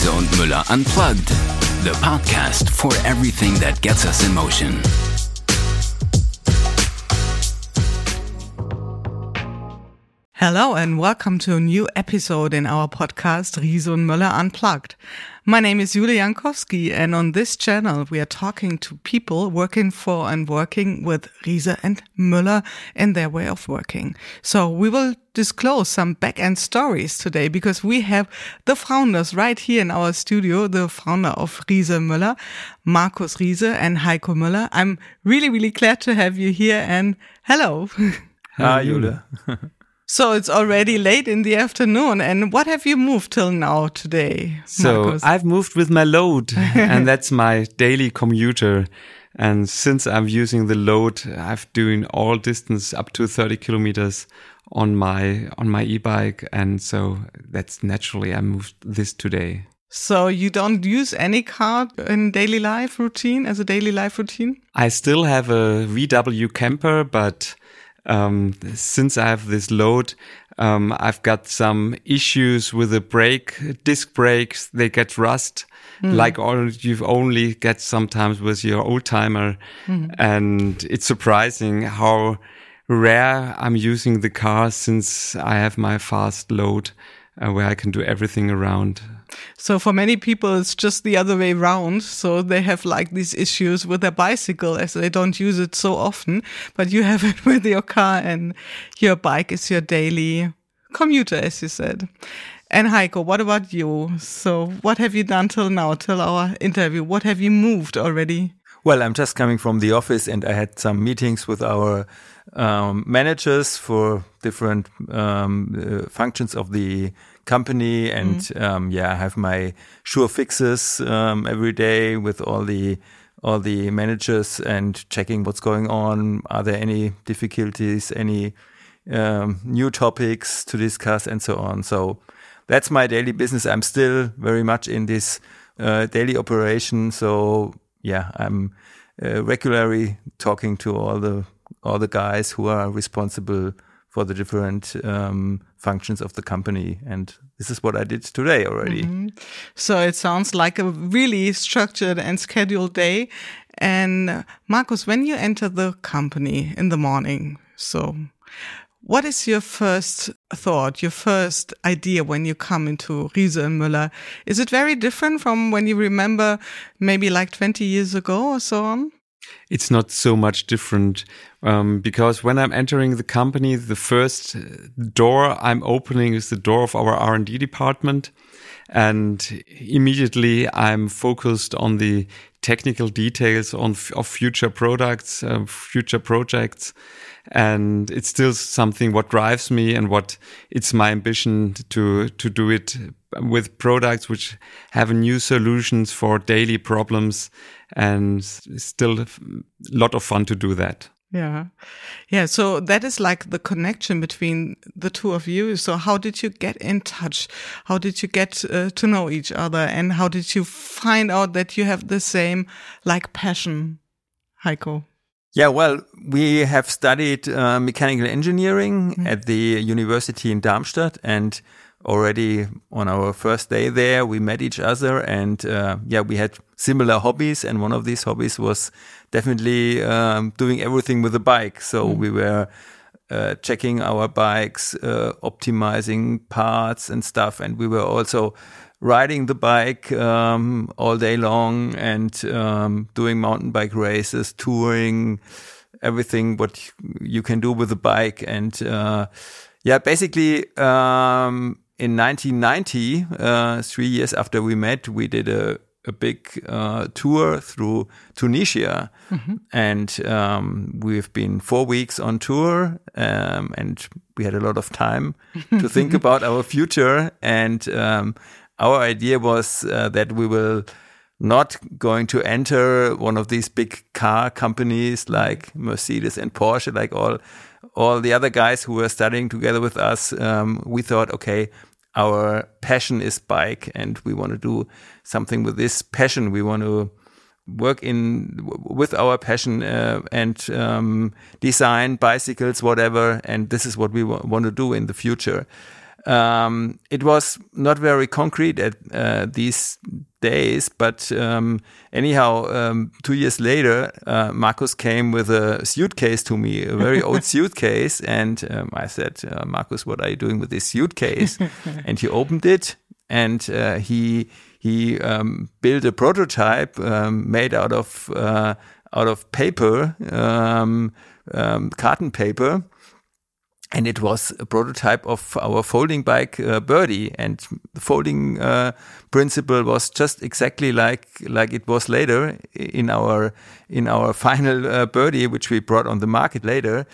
Riese und Müller Unplugged, the podcast for everything that gets us in motion. Hello and welcome to a new episode in our podcast Riese und Müller Unplugged. My name is Julia Jankowski and on this channel we are talking to people working for and working with Riese and Müller and their way of working. So we will disclose some back-end stories today because we have the founders right here in our studio, the founder of Riese Müller, Markus Riese and Heiko Müller. I'm really, really glad to have you here and hello. Hi, Julia. So it's already late in the afternoon. And what have you moved till now today? So Markus? I've moved with my load, and that's my daily commuter. And since I'm using the load, I've doing all distance up to 30 kilometers on my on my e-bike, and so that's naturally I moved this today. So you don't use any car in daily life routine as a daily life routine? I still have a VW camper, but um, since I have this load, um, I've got some issues with the brake, disc brakes. They get rust, like all you've only get sometimes with your old timer. And it's surprising how rare I'm using the car since I have my fast load uh, where I can do everything around. So for many people, it's just the other way around. So they have like these issues with their bicycle as they don't use it so often, but you have it with your car and your bike is your daily commuter, as you said. And Heiko, what about you? So what have you done till now, till our interview? What have you moved already? Well, I'm just coming from the office and I had some meetings with our um, managers for different um, uh, functions of the company. And um, yeah, I have my jour fixes um, every day with all the all the managers and checking what's going on. Are there any difficulties, any um, new topics to discuss, and so on. So that's my daily business. I'm still very much in this uh, daily operation. So yeah, I'm uh, regularly talking to all the all the guys who are responsible for the different um, functions of the company, and this is what I did today already. So it sounds like a really structured and scheduled day. And uh, Markus, when you enter the company in the morning, so what is your first thought, your first idea when you come into Riese and Müller? Is it very different from when you remember maybe like 20 years ago or so on? it's not so much different um, because when I'm entering the company, the first door I'm opening is the door of our R&D department, and immediately I'm focused on the technical details on of future products, uh, future projects, and it's still something what drives me and what it's my ambition to to do it with products which have new solutions for daily problems. And still a lot of fun to do that. Yeah. Yeah. So that is like the connection between the two of you. So how did you get in touch? How did you get uh, to know each other? And how did you find out that you have the same like passion, Heiko? Yeah, well, we have studied uh, mechanical engineering at the university in Darmstadt, and already on our first day there, we met each other, and uh, yeah, we had similar hobbies, and one of these hobbies was definitely um, doing everything with a bike. So we were uh, checking our bikes, uh, optimizing parts and stuff, and we were also riding the bike um, all day long and um, doing mountain bike races, touring, everything what you can do with a bike. And uh, yeah, basically um, in 1990, uh, three years after we met, we did a a big uh, tour through Tunisia, and um, we've been four weeks on tour, um, and we had a lot of time to think about our future. And um, our idea was uh, that we will not going to enter one of these big car companies like Mercedes and Porsche, like all all the other guys who were studying together with us. Um, we thought, okay, our passion is bike, and we want to do something with this passion. We want to work in with our passion uh, and um, design bicycles, whatever. And this is what we wa- want to do in the future. Um, it was not very concrete at uh, these days, but um, anyhow, um, two years later, uh, Markus came with a suitcase to me, a very old suitcase, and um, I said, uh, "Markus, what are you doing with this suitcase?" and he opened it, and uh, he he um, built a prototype um, made out of uh, out of paper, um, carton paper and it was a prototype of our folding bike uh, Birdie, and the folding uh, principle was just exactly like like it was later in our in our final uh, Birdie, which we brought on the market later.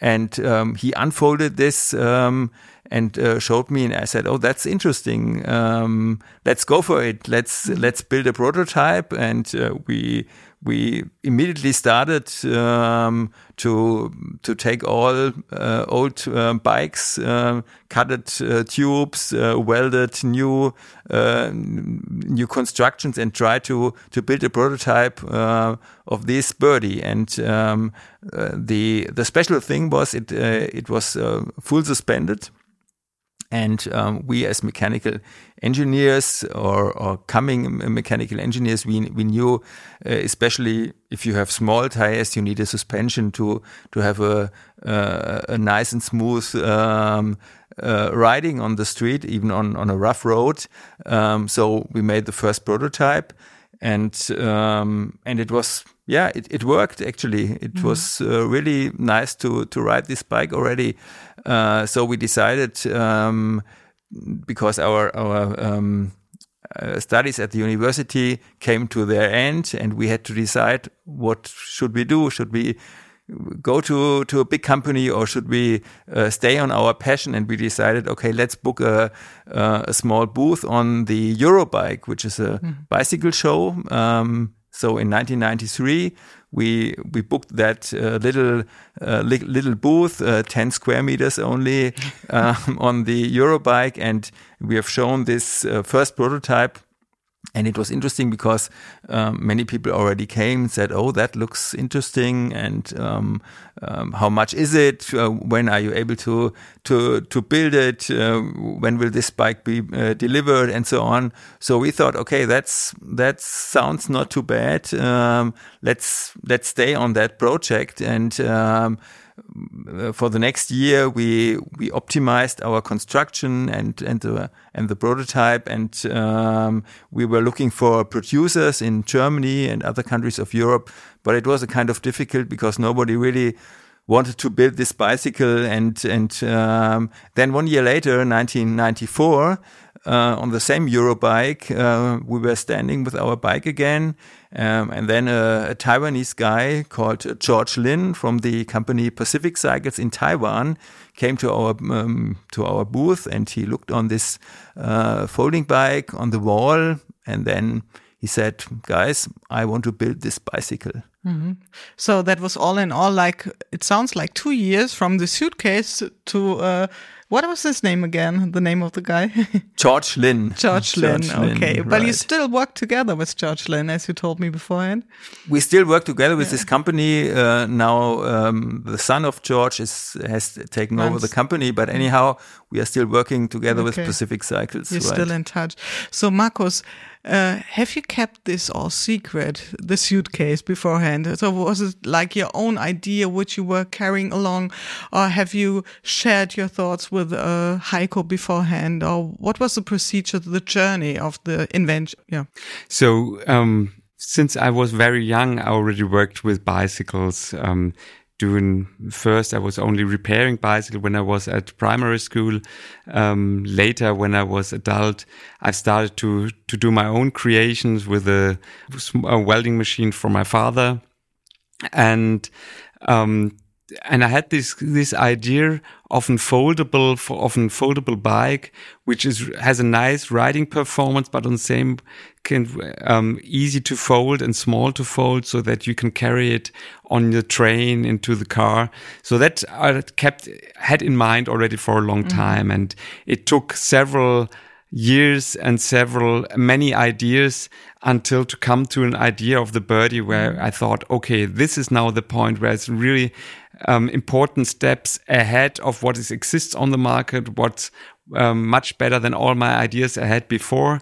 And um, he unfolded this um, and uh, showed me, and I said, "Oh, that's interesting. Um, let's go for it. Let's let's build a prototype." And uh, we we immediately started um, to to take all uh, old uh, bikes, uh, cutted uh, tubes, uh, welded new uh, new constructions, and try to to build a prototype of this birdie. And um, the the special thing was it it was full suspended. And um, we, as mechanical engineers or, or coming mechanical engineers, we, we knew, uh, especially if you have small tires, you need a suspension to to have a uh, a nice and smooth um, uh, riding on the street, even on on a rough road. Um, so we made the first prototype, and um, and it was yeah, it, it worked actually. It mm was uh, really nice to to ride this bike already. Uh, so we decided um, because our our um, uh, studies at the university came to their end, and we had to decide what should we do. Should we go to to a big company or should we uh, stay on our passion and we decided okay let's book a uh, a small booth on the eurobike which is a mm. bicycle show um, so in 1993, we we booked that uh, little uh, li little booth, uh, 10 square meters only, um, on the Eurobike, and we have shown this uh, first prototype and it was interesting because um, many people already came and said, "Oh, that looks interesting," and um, um, how much is it? Uh, when are you able to to to build it? Uh, when will this bike be uh, delivered, and so on? So we thought, okay, that's that sounds not too bad. Um, let's let's stay on that project and um, for the next year, we we optimized our construction and and the and the prototype, and um, we were looking for producers in Germany and other countries of Europe. But it was a kind of difficult because nobody really wanted to build this bicycle, and and um, then one year later, 1994 uh, on the same Eurobike, uh, we were standing with our bike again. Um, and then a, a, Taiwanese guy called George Lin from the company Pacific Cycles in Taiwan came to our um, to our booth and he looked on this uh, folding bike on the wall and then he said, "Guys, I want to build this bicycle." Mm -hmm. So that was all in all like it sounds like two years from the suitcase to uh, what was his name again? The name of the guy? George Lin. George Lin. George okay, but right. you still work together with George Lin, as you told me beforehand. We still work together with yeah. this company. Uh, now um, the son of George is has taken over the company, but anyhow, we are still working together okay. with Pacific Cycles. You're right? still in touch. So, Markus. Uh, have you kept this all secret, the suitcase beforehand? So was it like your own idea which you were carrying along, or have you shared your thoughts with uh, Heiko beforehand, or what was the procedure, the journey of the invention? Yeah. So um, since I was very young, I already worked with bicycles. Um, doing first I was only repairing bicycle when I was at primary school. Um, later, when I was adult, I started to to do my own creations with a, a welding machine for my father, and um, and I had this this idea of a foldable of a foldable bike, which is has a nice riding performance, but on the same can um, easy to fold and small to fold, so that you can carry it on the train into the car. So that I kept had in mind already for a long mm -hmm. time, and it took several years and several many ideas until to come to an idea of the birdie where mm-hmm. I thought, okay, this is now the point where it's really um, important steps ahead of what is exists on the market, what's um, much better than all my ideas I had before.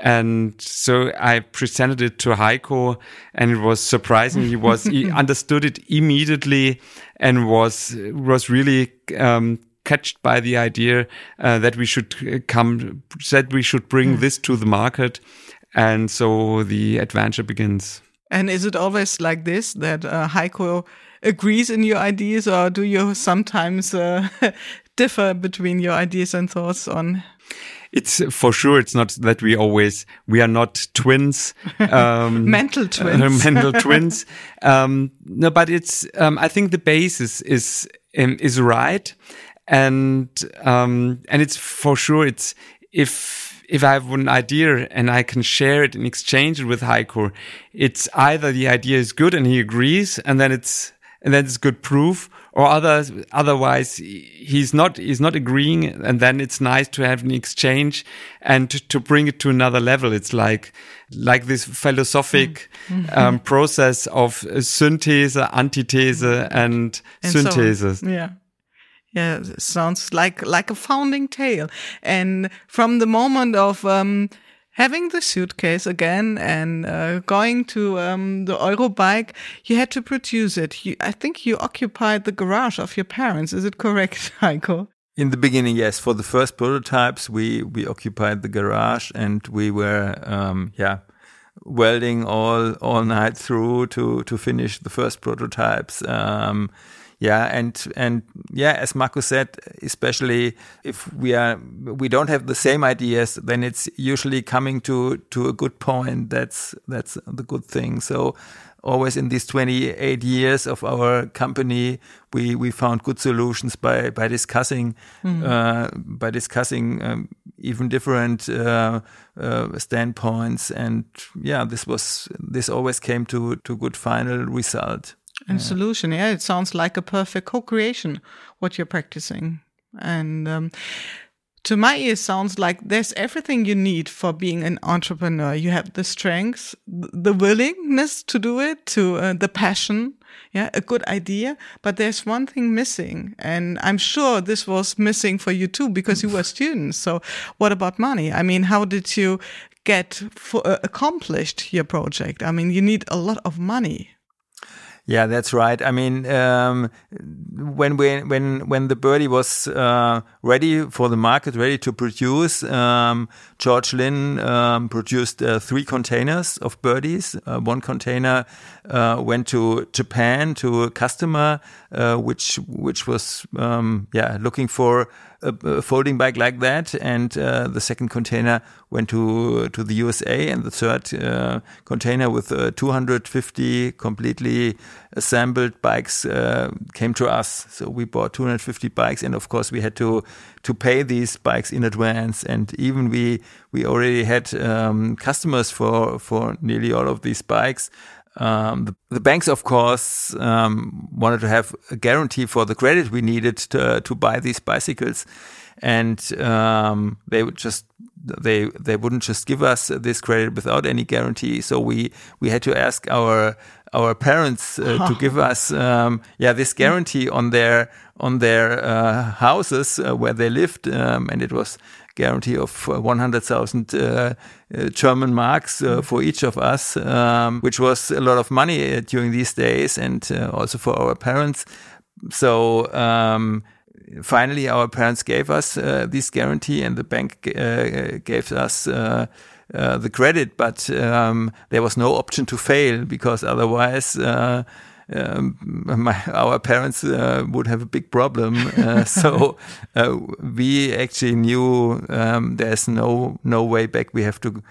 And so I presented it to Heiko and it was surprising. He was, he understood it immediately and was, was really, um, catched by the idea uh, that we should uh, come, that we should bring this to the market. And so the adventure begins. And is it always like this that uh, Heiko agrees in your ideas, or do you sometimes uh, differ between your ideas and thoughts on? It's for sure. It's not that we always we are not twins, um, mental twins, mental twins. Um, no, but it's. Um, I think the basis is um, is right, and um, and it's for sure. It's if if I have an idea and I can share it and exchange it with Heiko, it's either the idea is good and he agrees and then it's, and then it's good proof or other, otherwise he's not, he's not agreeing. And then it's nice to have an exchange and to, to bring it to another level. It's like, like this philosophic mm -hmm. um, process of synthese, antithese and, and synthesis. So, yeah. Yeah, sounds like like a founding tale. And from the moment of um, having the suitcase again and uh, going to um, the Eurobike, you had to produce it. You, I think you occupied the garage of your parents. Is it correct, Heiko? In the beginning, yes. For the first prototypes, we we occupied the garage and we were, um, yeah, welding all all night through to to finish the first prototypes. Um, yeah, and and yeah, as Marco said, especially if we are we don't have the same ideas, then it's usually coming to to a good point. That's that's the good thing. So always in these 28 years of our company, we, we found good solutions by, by discussing, mm. uh, by discussing um, even different uh, uh, standpoints. And yeah, this was, this always came to, to good final result and yeah. solution. Yeah, it sounds like a perfect co-creation what you're practicing, and um, to my ears sounds like there's everything you need for being an entrepreneur. You have the strengths, the willingness to do it, to uh, the passion. Yeah, a good idea, but there's one thing missing, and I'm sure this was missing for you too because you were students. So, what about money? I mean, how did you get for, uh, accomplished your project? I mean, you need a lot of money. Yeah, that's right. I mean, um, when we, when when the birdie was uh, ready for the market, ready to produce, um, George Lin um, produced uh, three containers of birdies. Uh, one container uh, went to Japan to a customer, uh, which which was um, yeah looking for a, a, folding bike like that, and uh, the second container went to to the USA, and the third uh, container with uh, 250 completely assembled bikes came to us. So we bought 250 bikes, and of course we had to to pay these bikes in advance, and even we we already had um, customers for for nearly all of these bikes. Um, the, the, banks, of course, um, wanted to have a guarantee for the credit we needed to, to buy these bicycles, and um, they would just they they wouldn't just give us this credit without any guarantee. So we we had to ask our our parents uh, to give us um, yeah this guarantee on their on their uh, houses uh, where they lived, um, and it was guarantee of uh, 100,000 uh, uh, German marks uh, for each of us, um, which was a lot of money uh, during these days and also for our parents. So, um, finally, our parents gave us this guarantee and the bank gave us uh, the credit, but um, there was no option to fail because otherwise uh, um, my, our parents uh, would have a big problem. Uh, so uh, we actually knew um, there's no no way back. We have to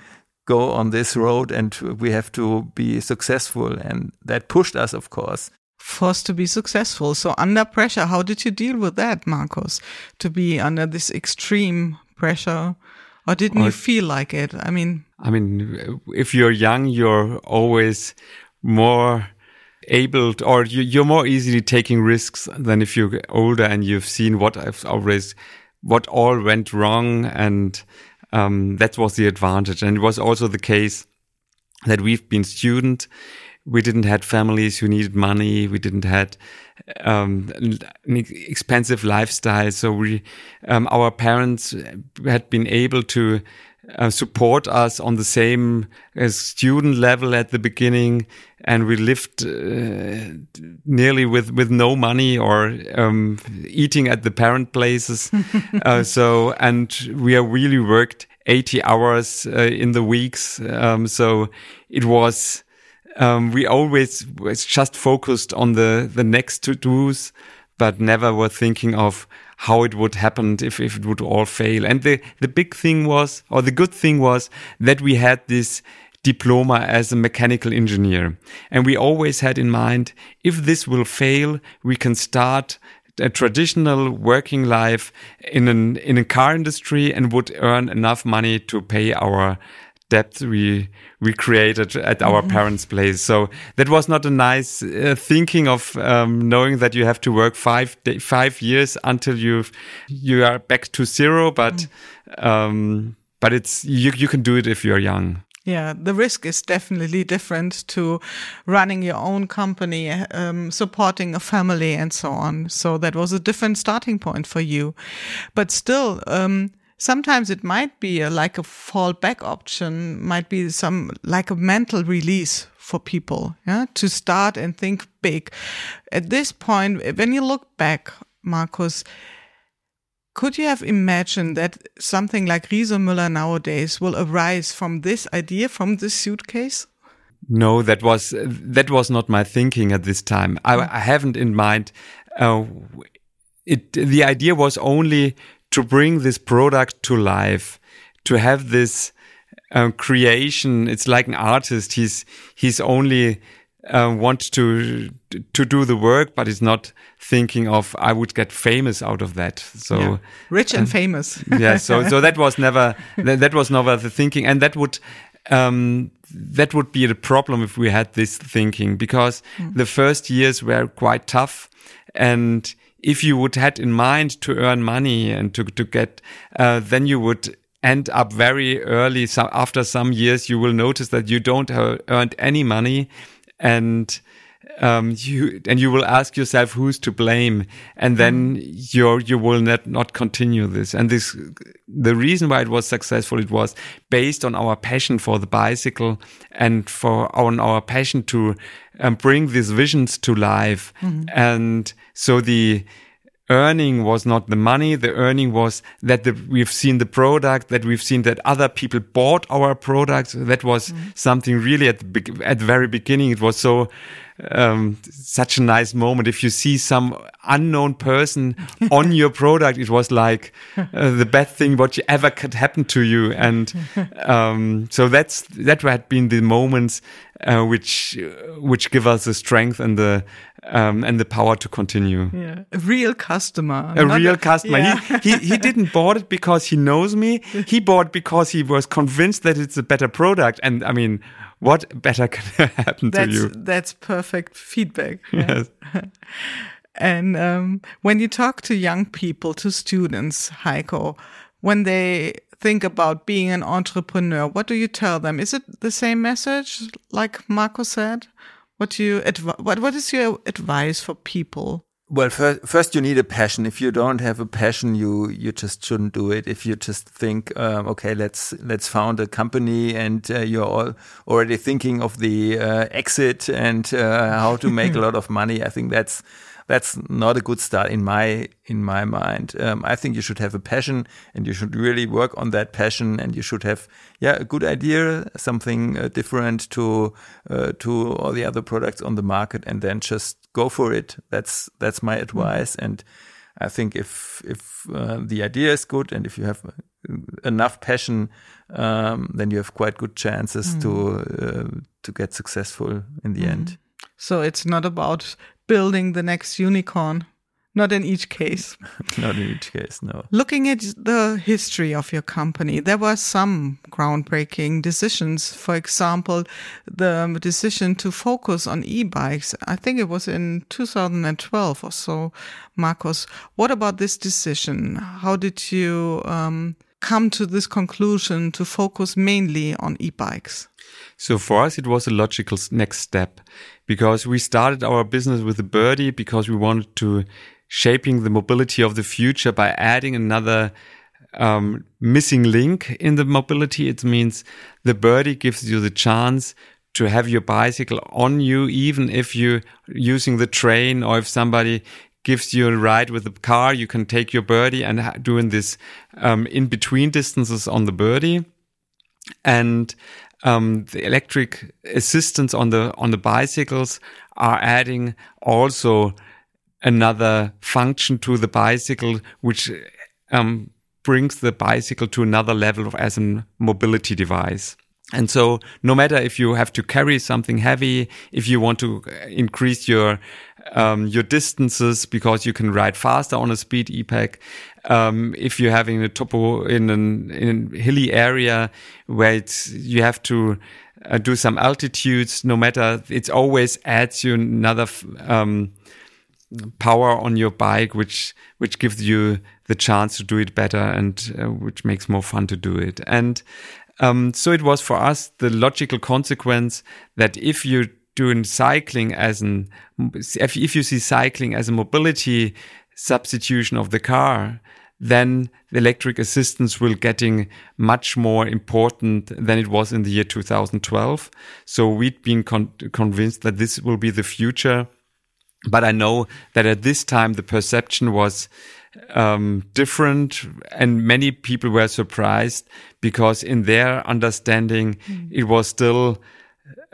go on this road, and we have to be successful, and that pushed us, of course. Forced to be successful. So under pressure, how did you deal with that, Markus? To be under this extreme pressure, or didn't or, you feel like it? I mean, I mean, if you're young, you're always more able to, or you, are more easily taking risks than if you're older and you've seen what I've always, what all went wrong. And, um, that was the advantage. And it was also the case that we've been student. We didn't had families who needed money. We didn't had um, an expensive lifestyle. So we, um, our parents had been able to uh, support us on the same uh, student level at the beginning, and we lived uh, nearly with with no money or um, eating at the parent places. Uh, so, and we are really worked 80 hours uh, in the weeks. Um, so it was, um, we always was just focused on the, the next to dos, but never were thinking of how it would happen if, if it would all fail. And the, the big thing was, or the good thing was that we had this diploma as a mechanical engineer. And we always had in mind, if this will fail, we can start a traditional working life in an in a car industry and would earn enough money to pay our debt we we created at our mm-hmm. parents' place. So that was not a nice uh, thinking of um, knowing that you have to work five five years until you you are back to zero. But mm. um, but it's you you can do it if you're young. Yeah, the risk is definitely different to running your own company, um, supporting a family, and so on. So that was a different starting point for you. But still, um, sometimes it might be a, like a fallback option, might be some like a mental release for people, yeah, to start and think big. At this point, when you look back, Markus, could you have imagined that something like Riesemüller nowadays will arise from this idea, from this suitcase? No, that was that was not my thinking at this time. I, mm. I haven't in mind. Uh, it the idea was only to bring this product to life, to have this uh, creation. It's like an artist. He's he's only uh, want to to do the work, but he's not thinking of I would get famous out of that. So yeah. rich and uh, famous. yeah. So so that was never that, that was never the thinking, and that would. Um, that would be the problem if we had this thinking because mm. the first years were quite tough and if you would had in mind to earn money and to to get uh, then you would end up very early so after some years you will notice that you don't have earned any money and um, you and you will ask yourself who's to blame, and then mm. you you will not not continue this. And this the reason why it was successful. It was based on our passion for the bicycle and for on our passion to um, bring these visions to life. Mm. And so the earning was not the money. The earning was that the, we've seen the product, that we've seen that other people bought our products. That was mm. something really at the, at the very beginning. It was so, um, such a nice moment. If you see some unknown person on your product, it was like uh, the best thing what ever could happen to you. And um, so that's that had been the moments uh, which which give us the strength and the um, and the power to continue. Yeah, a real customer. A real a, customer. Yeah. He, he he didn't bought it because he knows me. He bought because he was convinced that it's a better product. And I mean, what better can happen that's, to you? That's perfect feedback. Yes. and um, when you talk to young people, to students, Heiko, when they think about being an entrepreneur, what do you tell them? Is it the same message, like Marco said? What do you what what is your advice for people? Well, first, first you need a passion. If you don't have a passion, you you just shouldn't do it. If you just think, um, okay, let's let's found a company, and uh, you're all already thinking of the uh, exit and uh, how to make a lot of money, I think that's that's not a good start in my in my mind. Um, I think you should have a passion, and you should really work on that passion, and you should have yeah a good idea, something uh, different to uh, to all the other products on the market, and then just go for it. That's that's my advice, mm. and I think if if uh, the idea is good and if you have enough passion, um, then you have quite good chances mm. to uh, to get successful in the mm. end. So it's not about building the next unicorn. Not in each case. Not in each case, no. Looking at the history of your company, there were some groundbreaking decisions. For example, the decision to focus on e-bikes. I think it was in 2012 or so. Markus, what about this decision? How did you um, come to this conclusion to focus mainly on e-bikes? So for us, it was a logical next step because we started our business with the birdie because we wanted to shaping the mobility of the future by adding another um, missing link in the mobility. It means the birdie gives you the chance to have your bicycle on you, even if you're using the train or if somebody gives you a ride with the car, you can take your birdie and doing this um, in between distances on the birdie. And um, the electric assistance on the on the bicycles are adding also another function to the bicycle, which um, brings the bicycle to another level of, as a mobility device. And so no matter if you have to carry something heavy, if you want to increase your, um, your distances because you can ride faster on a speed e-pack, um, if you're having a topo in an, in a hilly area where it's, you have to uh, do some altitudes, no matter, it always adds you another, um, power on your bike, which which gives you the chance to do it better and uh, which makes more fun to do it. And um, so it was for us the logical consequence that if you're doing cycling as an if, if you see cycling as a mobility substitution of the car, then the electric assistance will getting much more important than it was in the year 2012. So we'd been con convinced that this will be the future but I know that at this time the perception was um, different, and many people were surprised because in their understanding mm. it was still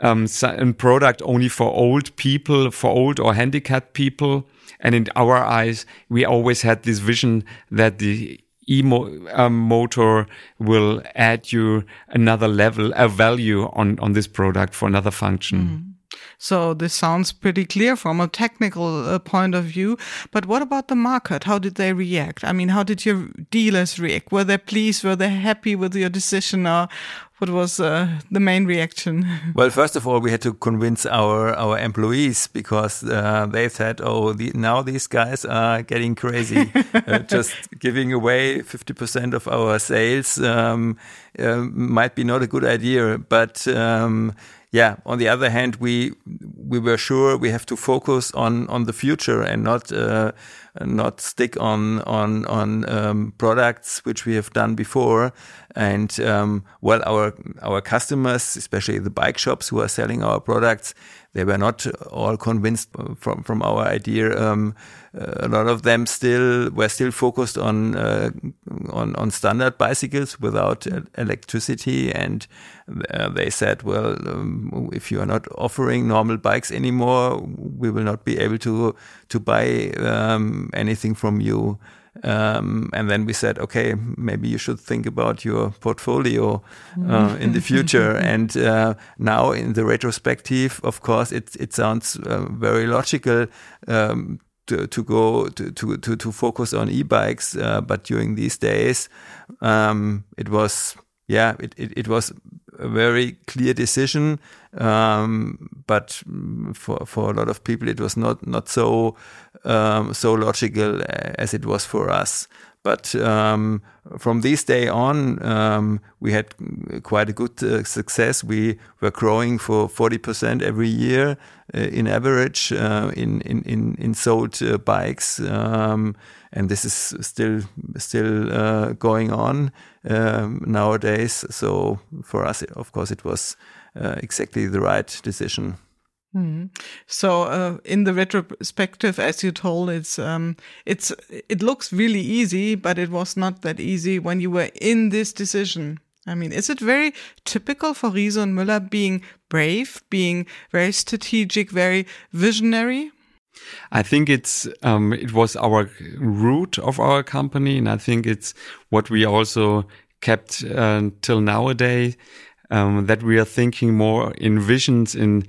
um, a product only for old people, for old or handicapped people. And in our eyes, we always had this vision that the e-motor um, will add you another level, a value on, on this product for another function. Mm. So this sounds pretty clear from a technical uh, point of view. But what about the market? How did they react? I mean, how did your dealers react? Were they pleased? Were they happy with your decision? Or what was uh, the main reaction? Well, first of all, we had to convince our our employees because uh, they said, "Oh, the, now these guys are getting crazy, uh, just giving away fifty percent of our sales um, uh, might be not a good idea." But um, yeah, on the other hand, we we were sure we have to focus on on the future and not uh, not stick on on on um, products which we have done before. And um, well, our our customers, especially the bike shops who are selling our products, they were not all convinced from from our idea. Um, a lot of them still were still focused on uh, on on standard bicycles without electricity, and uh, they said, well, um, if you are not offering normal bikes anymore, we will not be able to to buy um, anything from you. Um, and then we said, okay, maybe you should think about your portfolio uh, in the future. and uh, now, in the retrospective, of course, it it sounds uh, very logical um, to, to go to, to, to, to focus on e-bikes. Uh, but during these days, um, it was, yeah, it, it, it, was a very clear decision. Um, but for, for a lot of people, it was not, not so, um, so logical as it was for us. But um, from this day on, um, we had quite a good uh, success. We were growing for 40% every year uh, in average uh, in, in, in, in, sold uh, bikes. Um, and this is still still uh, going on um, nowadays. So for us, of course, it was uh, exactly the right decision. Mm. So, uh, in the retrospective, as you told, it's um, it's it looks really easy, but it was not that easy when you were in this decision. I mean, is it very typical for Riese and Müller being brave, being very strategic, very visionary? I think it's um, it was our root of our company, and I think it's what we also kept uh, till nowadays. Um, that we are thinking more in visions in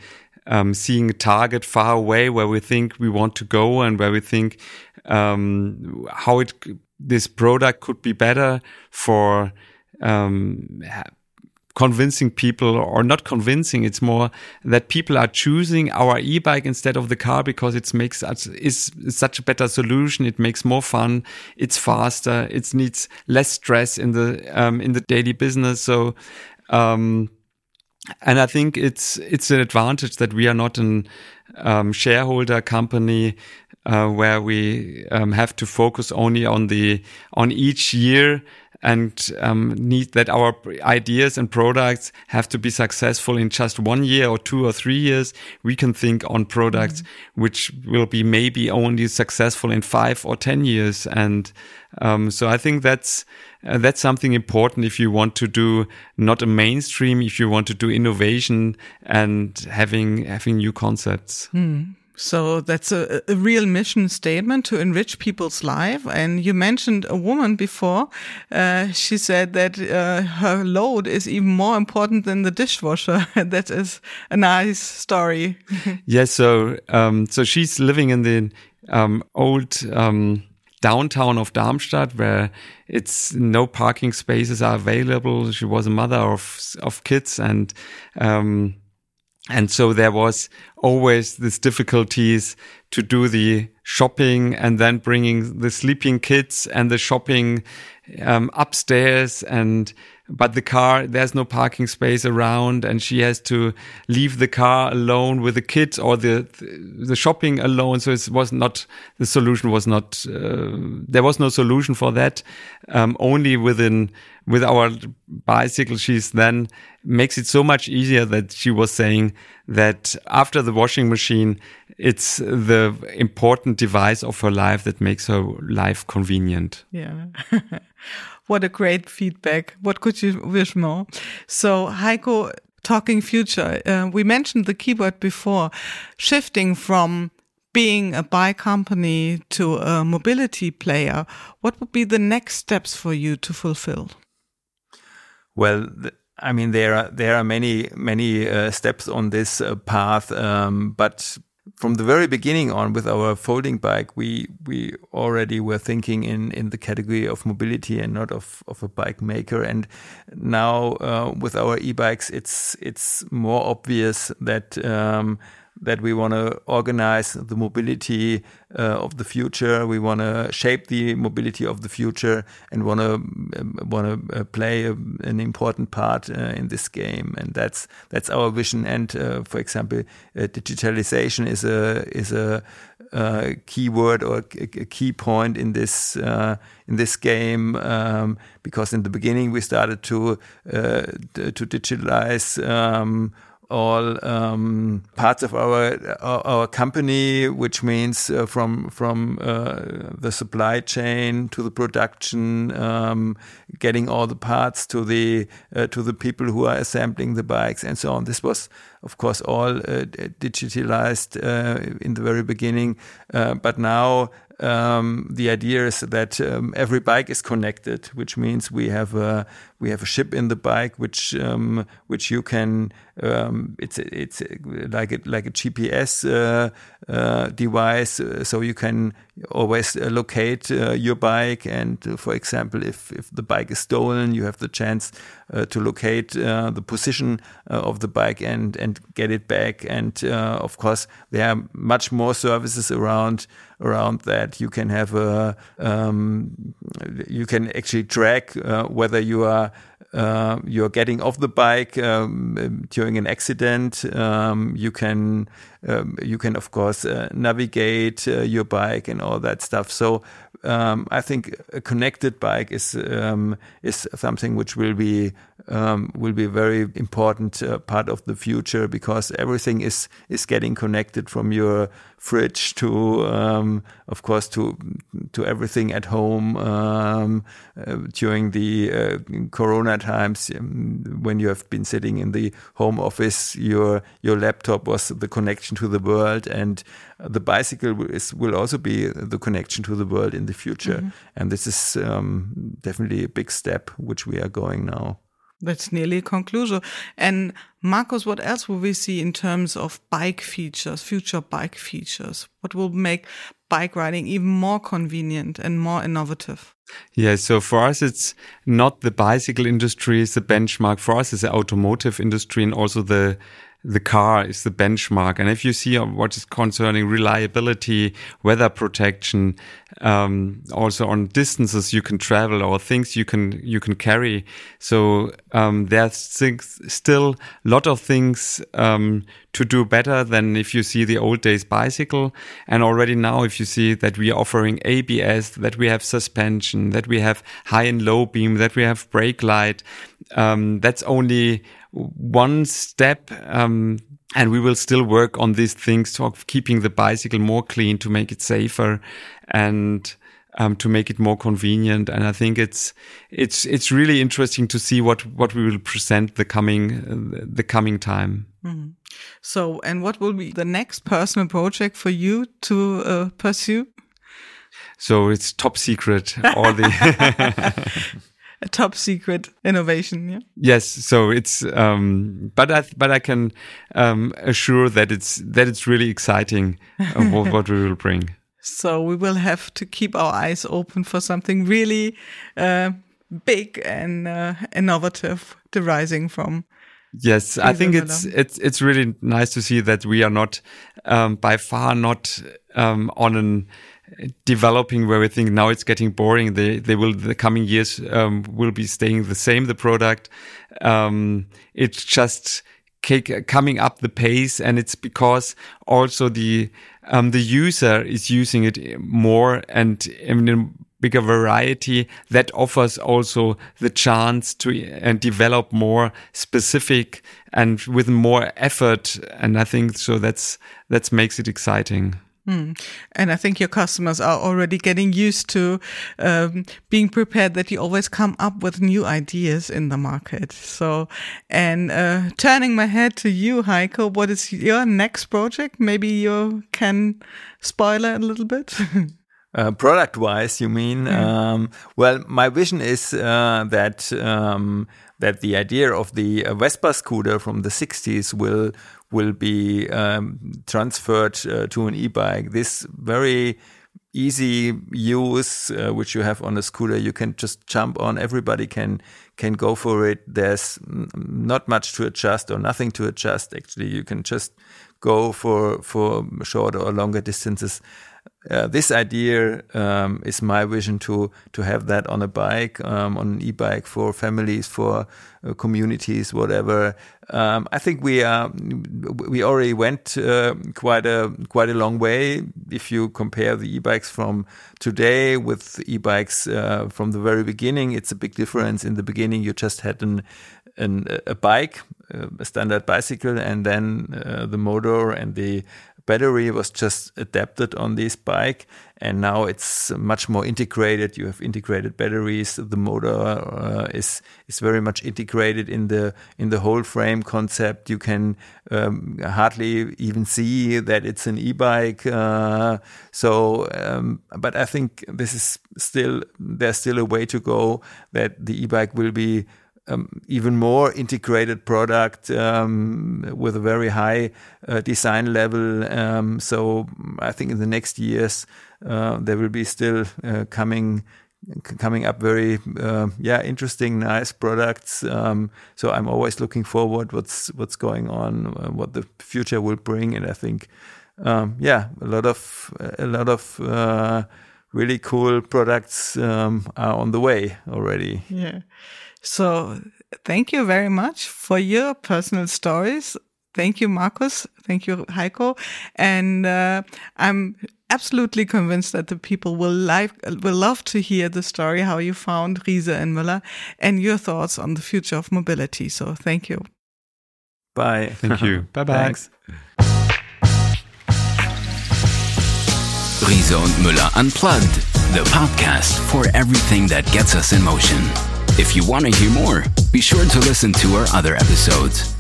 um, seeing a target far away where we think we want to go and where we think um, how it this product could be better for um, convincing people or not convincing. It's more that people are choosing our e-bike instead of the car because it makes is such a better solution. It makes more fun. It's faster. It needs less stress in the um, in the daily business. So. Um, and I think it's it's an advantage that we are not an um, shareholder company uh, where we um, have to focus only on the on each year and um, need that our ideas and products have to be successful in just one year or two or three years. We can think on products mm-hmm. which will be maybe only successful in five or ten years, and um, so I think that's uh, that's something important if you want to do not a mainstream, if you want to do innovation and having having new concepts. Mm. So that's a, a, real mission statement to enrich people's life. And you mentioned a woman before. Uh, she said that uh, her load is even more important than the dishwasher. that is a nice story. yes. So, um, so she's living in the um, old um, downtown of Darmstadt, where it's no parking spaces are available. She was a mother of of kids and. Um, and so there was always these difficulties to do the shopping and then bringing the sleeping kids and the shopping um, upstairs and but the car there's no parking space around and she has to leave the car alone with the kids or the the shopping alone so it was not the solution was not uh, there was no solution for that um, only within with our bicycle, she's then makes it so much easier that she was saying that after the washing machine, it's the important device of her life that makes her life convenient. Yeah. what a great feedback. What could you wish more? So, Heiko, talking future, uh, we mentioned the keyword before, shifting from being a bike company to a mobility player. What would be the next steps for you to fulfill? Well, I mean, there are there are many many uh, steps on this uh, path, um, but from the very beginning on, with our folding bike, we we already were thinking in in the category of mobility and not of of a bike maker. And now uh, with our e-bikes, it's it's more obvious that. Um, that we want to organize the mobility uh, of the future. We want to shape the mobility of the future and want to um, want to uh, play a, an important part uh, in this game. And that's that's our vision. And uh, for example, uh, digitalization is a is a uh, keyword or a key point in this in this game um, because in the beginning we started to to digitalize. Um, all um, parts of our, our, our company, which means uh, from from uh, the supply chain to the production, um, getting all the parts to the uh, to the people who are assembling the bikes and so on. This was, of course, all uh, digitalized uh, in the very beginning, uh, but now um, the idea is that um, every bike is connected, which means we have a we have a chip in the bike, which um, which you can um, it's it's like a, like a GPS uh, uh, device, uh, so you can always uh, locate uh, your bike. And uh, for example, if if the bike is stolen, you have the chance to locate the position of the bike and and get it back. And of course, there are much more services around around that. You can have a um, you can actually track whether you are uh, you're getting off the bike um, during an accident. Um, you can um, you can of course uh, navigate uh, your bike and all that stuff. So um, I think a connected bike is um, is something which will be um, will be a very important uh, part of the future because everything is is getting connected from your fridge to um, of course to to everything at home um, uh, during the uh, corona times um, when you have been sitting in the home office your your laptop was the connection to the world and the bicycle is, will also be the connection to the world in the future. Mm -hmm. And this is um, definitely a big step which we are going now. That's nearly a conclusion. And Markus, what else will we see in terms of bike features, future bike features? What will make bike riding even more convenient and more innovative? Yeah, so for us, it's not the bicycle industry is the benchmark. For us, it's the automotive industry and also the the car is the benchmark. And if you see what is concerning reliability, weather protection, um, also on distances you can travel or things you can you can carry. So um, there's still a lot of things um, to do better than if you see the old days bicycle. And already now, if you see that we are offering ABS, that we have suspension, that we have high and low beam, that we have brake light, um, that's only one step. Um, and we will still work on these things of keeping the bicycle more clean to make it safer and um, to make it more convenient. And I think it's it's it's really interesting to see what what we will present the coming uh, the coming time. Mm. So, and what will be the next personal project for you to uh, pursue? So it's top secret. All the a top secret innovation. Yeah. Yes. So it's, um, but I, but I can, um, assure that it's, that it's really exciting uh, what, what we will bring. So we will have to keep our eyes open for something really, uh, big and, uh, innovative arising from Yes, I think it's it's it's really nice to see that we are not um, by far not um, on an developing where we think now it's getting boring. They they will the coming years um, will be staying the same. The product, um, it's just coming up the pace, and it's because also the um, the user is using it more and in a bigger variety that offers also the chance to and develop more specific and with more effort. And I think so that's that makes it exciting. Mm. And I think your customers are already getting used to um, being prepared that you always come up with new ideas in the market. So, and uh, turning my head to you, Heiko, what is your next project? Maybe you can spoiler a little bit. Uh, product wise, you mean? Mm. Um, well, my vision is uh, that um, that the idea of the uh, Vespa scooter from the 60s will will be um, transferred uh, to an e-bike. This very easy use uh, which you have on a scooter you can just jump on. Everybody can can go for it. There's not much to adjust or nothing to adjust. Actually you can just go for for shorter or longer distances uh, this idea um, is my vision to to have that on a bike, um, on an e-bike for families, for uh, communities, whatever. Um, I think we are we already went uh, quite a quite a long way. If you compare the e-bikes from today with e-bikes uh, from the very beginning, it's a big difference. In the beginning, you just had an, an a bike, uh, a standard bicycle, and then the motor and the battery was just adapted on this bike and now it's much more integrated. You have integrated batteries. The motor uh, is is very much integrated in the in the whole frame concept. You can um, hardly even see that it's an e-bike uh, so um, but i think this is still there's still a way to go that the e-bike will be um, even more integrated product um, with a very high uh, design level. Um, so I think in the next years uh, there will be still uh, coming coming up very uh, yeah interesting nice products. Um, so i'm always looking forward what's what's going on uh, what the future will bring. And i think um, yeah a lot of a lot of uh, really cool products um, are on the way already. Yeah so thank you very much for your personal stories. Thank you, Markus. Thank you, Heiko. And uh, I'm absolutely convinced that the people will like will love to hear the story how you found Riese and Müller and your thoughts on the future of mobility. So thank you. Bye. Thank you. bye bye. Thanks. Riese und Müller Unplugged, the podcast for everything that gets us in motion. If you want to hear more, be sure to listen to our other episodes.